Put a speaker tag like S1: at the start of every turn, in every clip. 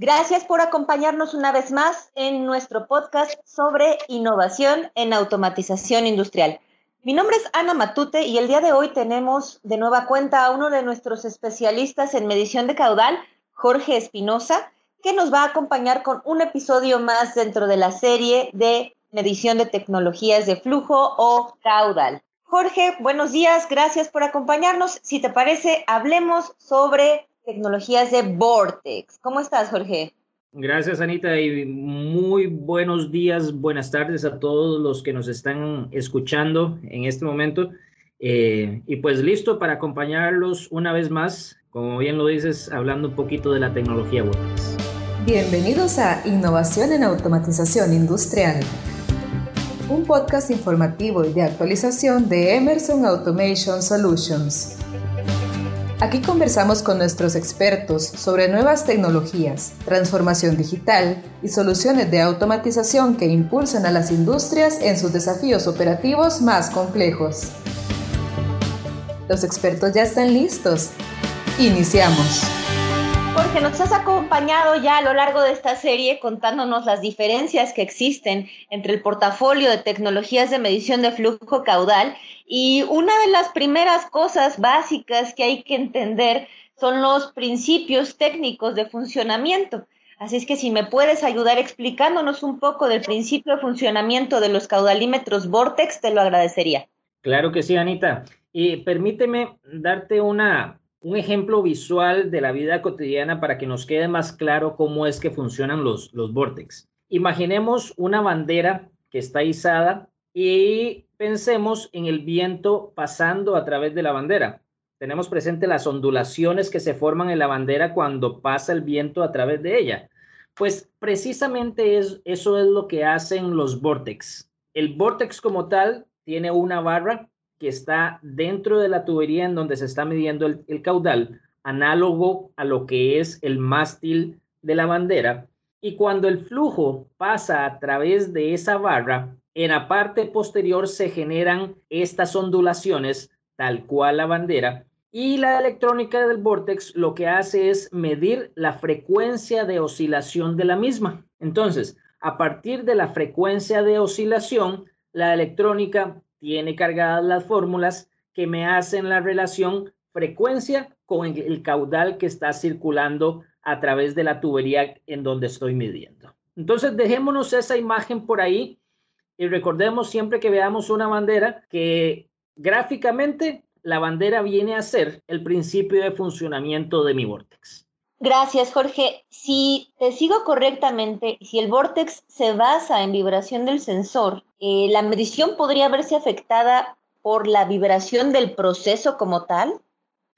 S1: Gracias por acompañarnos una vez más en nuestro podcast sobre innovación en automatización industrial. Mi nombre es Ana Matute y el día de hoy tenemos de nueva cuenta a uno de nuestros especialistas en medición de caudal, Jorge Espinosa, que nos va a acompañar con un episodio más dentro de la serie de medición de tecnologías de flujo o caudal. Jorge, buenos días, gracias por acompañarnos. Si te parece, hablemos sobre tecnologías de Vortex. ¿Cómo estás, Jorge?
S2: Gracias, Anita, y muy buenos días, buenas tardes a todos los que nos están escuchando en este momento. Eh, y pues listo para acompañarlos una vez más, como bien lo dices, hablando un poquito de la tecnología Vortex.
S3: Bienvenidos a Innovación en Automatización Industrial, un podcast informativo y de actualización de Emerson Automation Solutions. Aquí conversamos con nuestros expertos sobre nuevas tecnologías, transformación digital y soluciones de automatización que impulsan a las industrias en sus desafíos operativos más complejos. Los expertos ya están listos. Iniciamos.
S1: Jorge, nos has acompañado ya a lo largo de esta serie contándonos las diferencias que existen entre el portafolio de tecnologías de medición de flujo caudal y una de las primeras cosas básicas que hay que entender son los principios técnicos de funcionamiento. Así es que si me puedes ayudar explicándonos un poco del principio de funcionamiento de los caudalímetros Vortex, te lo agradecería.
S2: Claro que sí, Anita. Y permíteme darte una, un ejemplo visual de la vida cotidiana para que nos quede más claro cómo es que funcionan los, los Vortex. Imaginemos una bandera que está izada y pensemos en el viento pasando a través de la bandera. Tenemos presente las ondulaciones que se forman en la bandera cuando pasa el viento a través de ella. Pues precisamente es, eso es lo que hacen los vortex. El vortex como tal tiene una barra que está dentro de la tubería en donde se está midiendo el, caudal, análogo a lo que es el mástil de la bandera. Y cuando el flujo pasa a través de esa barra, en la parte posterior se generan estas ondulaciones, tal cual la bandera, y la electrónica del vortex lo que hace es medir la frecuencia de oscilación de la misma. Entonces, a partir de la frecuencia de oscilación, la electrónica tiene cargadas las fórmulas que me hacen la relación frecuencia con el caudal que está circulando a través de la tubería en donde estoy midiendo. Entonces, dejémonos esa imagen por ahí y recordemos siempre que veamos una bandera que gráficamente la bandera viene a ser el principio de funcionamiento de mi vortex.
S1: Gracias, Jorge. Si te sigo correctamente, si el vortex se basa en vibración del sensor, eh, ¿la medición podría verse afectada por la vibración del proceso como tal?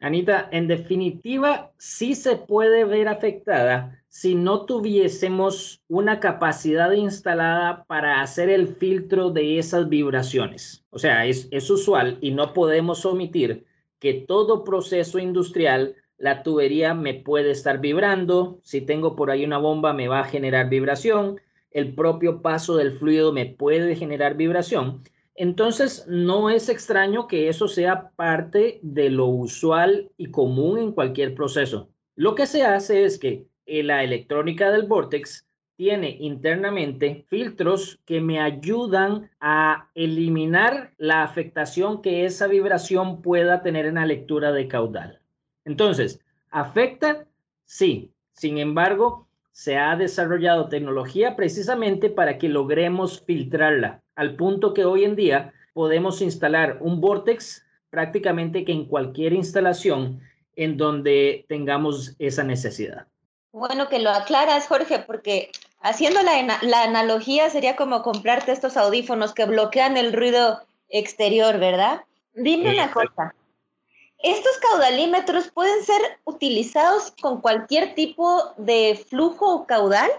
S2: Anita, en definitiva, sí se puede ver afectada si no tuviésemos una capacidad instalada para hacer el filtro de esas vibraciones. O sea, es, usual y no podemos omitir que todo proceso industrial, la tubería me puede estar vibrando, si tengo por ahí una bomba me va a generar vibración, el propio paso del fluido me puede generar vibración. Entonces, no es extraño que eso sea parte de lo usual y común en cualquier proceso. Lo que se hace es que eh, la electrónica del Vortex tiene internamente filtros que me ayudan a eliminar la afectación que esa vibración pueda tener en la lectura de caudal. Entonces, ¿afecta? Sí. Sin embargo, se ha desarrollado tecnología precisamente para que logremos filtrarla, al punto que hoy en día podemos instalar un Vortex prácticamente que en cualquier instalación en donde tengamos esa necesidad.
S1: Bueno que lo aclaras, Jorge, porque haciendo la, la, analogía sería como comprarte estos audífonos que bloquean el ruido exterior, ¿verdad? Dime una cosa. ¿Estos caudalímetros pueden ser utilizados con cualquier tipo de flujo o caudal?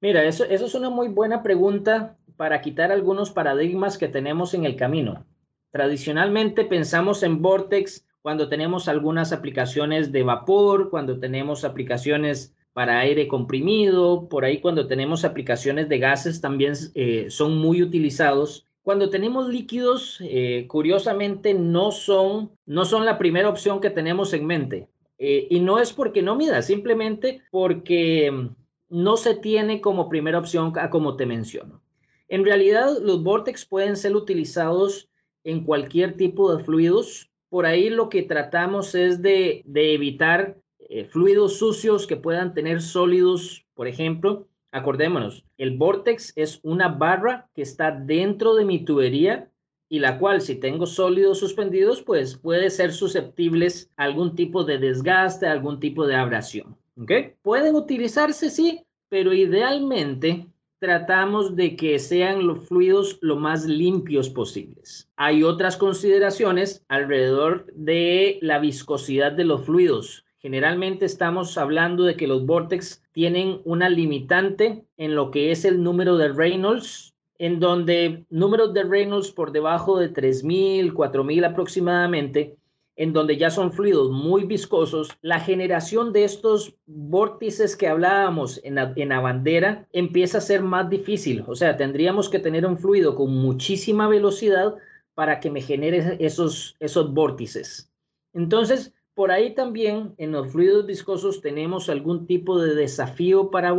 S2: Mira, eso, es una muy buena pregunta para quitar algunos paradigmas que tenemos en el camino. Tradicionalmente pensamos en Vortex cuando tenemos algunas aplicaciones de vapor, cuando tenemos aplicaciones para aire comprimido, por ahí cuando tenemos aplicaciones de gases también eh, son muy utilizados. Cuando tenemos líquidos, eh, curiosamente no son, no son la primera opción que tenemos en mente. Eh, y no es porque no mida, simplemente porque mm, no se tiene como primera opción como te menciono. En realidad, los vortex pueden ser utilizados en cualquier tipo de fluidos. Por ahí lo que tratamos es de, evitar eh, fluidos sucios que puedan tener sólidos, por ejemplo. Acordémonos, el vortex es una barra que está dentro de mi tubería y la cual si tengo sólidos suspendidos, pues puede ser susceptibles a algún tipo de desgaste, algún tipo de abrasión. ¿Ok? Pueden utilizarse, sí, pero idealmente tratamos de que sean los fluidos lo más limpios posibles. Hay otras consideraciones alrededor de la viscosidad de los fluidos. Generalmente estamos hablando de que los vortex tienen una limitante en lo que es el número de Reynolds, en donde números de Reynolds por debajo de 3000, 4000 aproximadamente en donde ya son fluidos muy viscosos, la generación de estos vórtices que hablábamos en la, bandera empieza a ser más difícil. O sea, tendríamos que tener un fluido con muchísima velocidad para que me genere esos, esos vórtices. Entonces, por ahí también en los fluidos viscosos tenemos algún tipo de desafío para,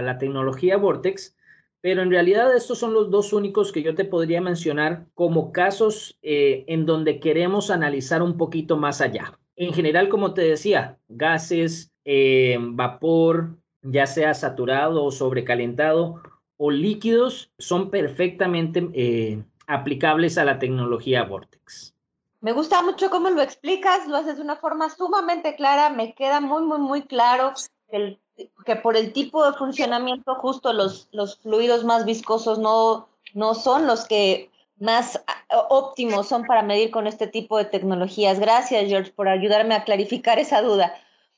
S2: la tecnología Vortex, pero en realidad estos son los dos únicos que yo te podría mencionar como casos eh, en donde queremos analizar un poquito más allá. En general, como te decía, gases, eh, vapor, ya sea saturado o sobrecalentado, o líquidos, son perfectamente eh, aplicables a la tecnología Vortex.
S1: Me gusta mucho cómo lo explicas, lo haces de una forma sumamente clara, me queda muy, muy, muy claro que por el tipo de funcionamiento justo los, los fluidos más viscosos no, no son los que más óptimos son para medir con este tipo de tecnologías. Gracias, George, por ayudarme a clarificar esa duda.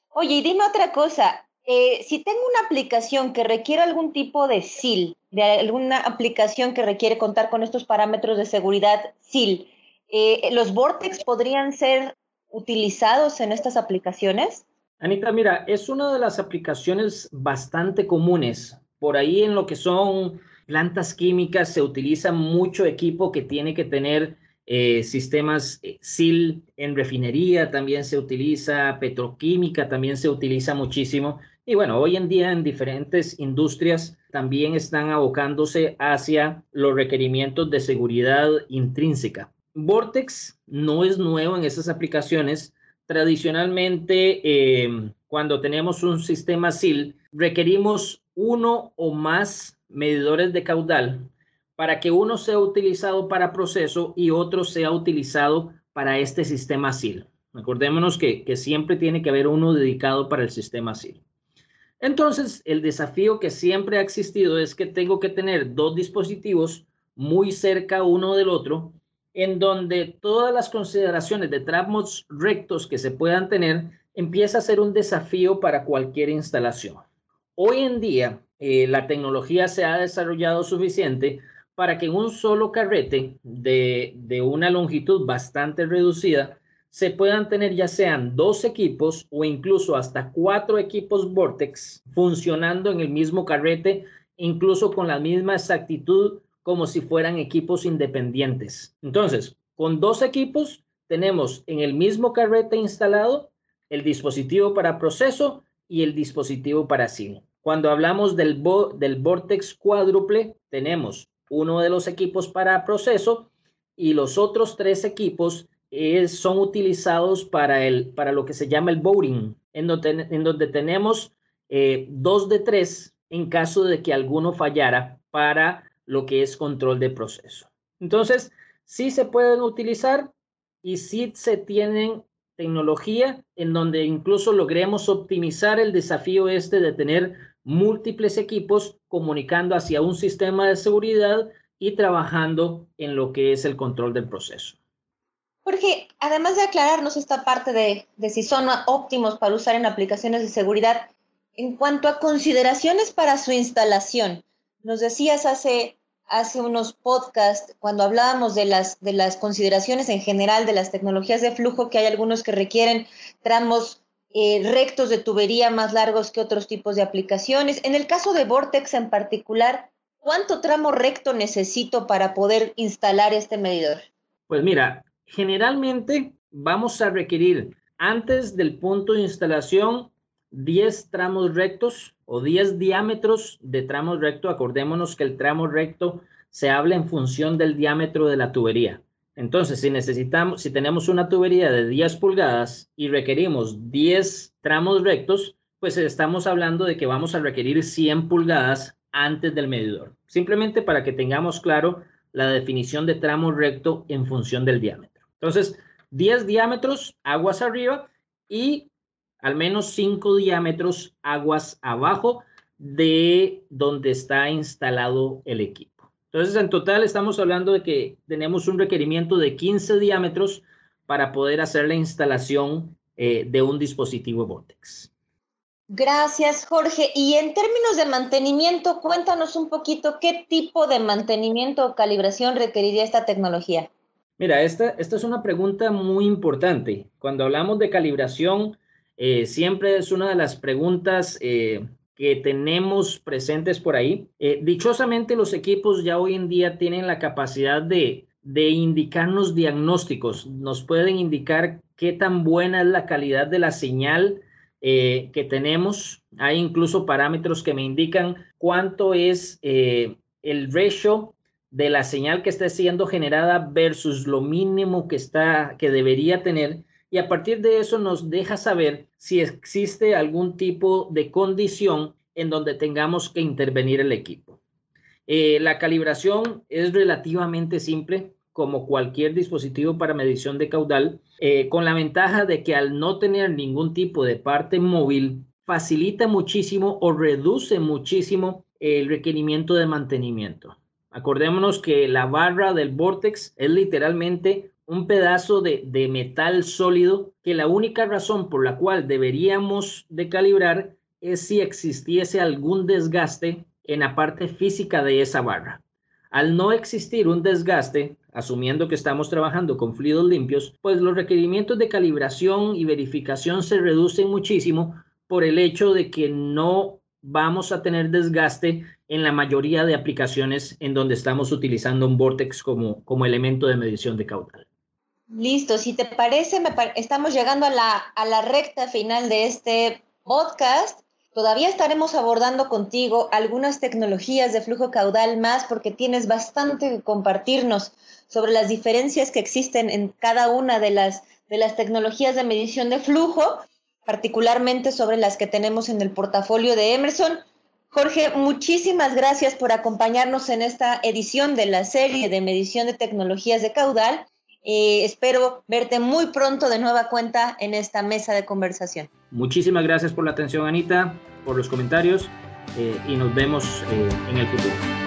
S1: Oye, y dime otra cosa. Eh, si tengo una aplicación que requiere algún tipo de SIL, de alguna aplicación que requiere contar con estos parámetros de seguridad SIL, eh, ¿los Vortex podrían ser utilizados en estas aplicaciones?
S2: Anita, mira, es una de las aplicaciones bastante comunes. Por ahí en lo que son plantas químicas se utiliza mucho equipo que tiene que tener eh, sistemas eh, SIL en refinería, también se utiliza petroquímica, también se utiliza muchísimo. Y bueno, hoy en día en diferentes industrias también están abocándose hacia los requerimientos de seguridad intrínseca. Vortex no es nuevo en esas aplicaciones tradicionalmente, eh, cuando tenemos un sistema SIL, requerimos uno o más medidores de caudal para que uno sea utilizado para proceso y otro sea utilizado para este sistema SIL. Acordémonos que siempre tiene que haber uno dedicado para el sistema SIL. Entonces, el desafío que siempre ha existido es que tengo que tener dos dispositivos muy cerca uno del otro en donde todas las consideraciones de tramos rectos que se puedan tener empieza a ser un desafío para cualquier instalación. Hoy en día, eh, la tecnología se ha desarrollado suficiente para que en un solo carrete de, de una longitud bastante reducida se puedan tener ya sean dos equipos o incluso hasta cuatro equipos Vortex funcionando en el mismo carrete, incluso con la misma exactitud como si fueran equipos independientes. Entonces, con dos equipos tenemos en el mismo carrete instalado el dispositivo para proceso y el dispositivo para SIM. Cuando hablamos del, del Vortex cuádruple, tenemos uno de los equipos para proceso y los otros tres equipos eh, son utilizados para, el, para lo que se llama el voting, en donde, en donde tenemos eh, dos de tres en caso de que alguno fallara para lo que es control de proceso. Entonces, sí se pueden utilizar y sí se tienen tecnología en donde incluso logremos optimizar el desafío este de tener múltiples equipos comunicando hacia un sistema de seguridad y trabajando en lo que es el control del proceso.
S1: Jorge, además de aclararnos esta parte de, de si son óptimos para usar en aplicaciones de seguridad, en cuanto a consideraciones para su instalación, nos decías hace, hace unos podcasts, cuando hablábamos de las, de las consideraciones en general de las tecnologías de flujo, que hay algunos que requieren tramos eh, rectos de tubería más largos que otros tipos de aplicaciones. En el caso de Vortex en particular, ¿cuánto tramo recto necesito para poder instalar este medidor?
S2: Pues mira, generalmente vamos a requerir antes del punto de instalación 10 tramos rectos o 10 diámetros de tramos recto. Acordémonos que el tramo recto se habla en función del diámetro de la tubería. Entonces, si necesitamos, si tenemos una tubería de 10 pulgadas y requerimos 10 tramos rectos, pues estamos hablando de que vamos a requerir 100 pulgadas antes del medidor. Simplemente para que tengamos claro la definición de tramo recto en función del diámetro. Entonces, 10 diámetros aguas arriba y al menos 5 diámetros aguas abajo de donde está instalado el equipo. Entonces, en total estamos hablando de que tenemos un requerimiento de 15 diámetros para poder hacer la instalación eh, de un dispositivo Vortex.
S1: Gracias, Jorge. Y en términos de mantenimiento, cuéntanos un poquito qué tipo de mantenimiento o calibración requeriría esta tecnología.
S2: Mira, esta, esta es una pregunta muy importante. Cuando hablamos de calibración, eh, siempre es una de las preguntas eh, que tenemos presentes por ahí. Eh, dichosamente los equipos ya hoy en día tienen la capacidad de, de indicarnos diagnósticos, nos pueden indicar qué tan buena es la calidad de la señal eh, que tenemos. Hay incluso parámetros que me indican cuánto es el ratio de la señal que está siendo generada versus lo mínimo que está que debería tener y a partir de eso nos deja saber si existe algún tipo de condición en donde tengamos que intervenir el equipo. Eh, la calibración es relativamente simple, como cualquier dispositivo para medición de caudal, eh, con la ventaja de que al no tener ningún tipo de parte móvil, facilita muchísimo o reduce muchísimo el requerimiento de mantenimiento. Acordémonos que la barra del Vortex es literalmente un pedazo de, metal sólido que la única razón por la cual deberíamos de calibrar es si existiese algún desgaste en la parte física de esa barra. Al no existir un desgaste, asumiendo que estamos trabajando con fluidos limpios, pues los requerimientos de calibración y verificación se reducen muchísimo por el hecho de que no vamos a tener desgaste en la mayoría de aplicaciones en donde estamos utilizando un vortex como, como elemento de medición de caudal.
S1: Listo, si te parece, estamos llegando a la, a la recta final de este podcast. Todavía estaremos abordando contigo algunas tecnologías de flujo caudal más porque tienes bastante que compartirnos sobre las diferencias que existen en cada una de las, de las tecnologías de medición de flujo, particularmente sobre las que tenemos en el portafolio de Emerson. Jorge, muchísimas gracias por acompañarnos en esta edición de la serie de medición de tecnologías de caudal espero verte muy pronto de nueva cuenta en esta mesa de conversación.
S2: Muchísimas gracias por la atención, Anita, por los comentarios eh, y nos vemos eh, en el futuro.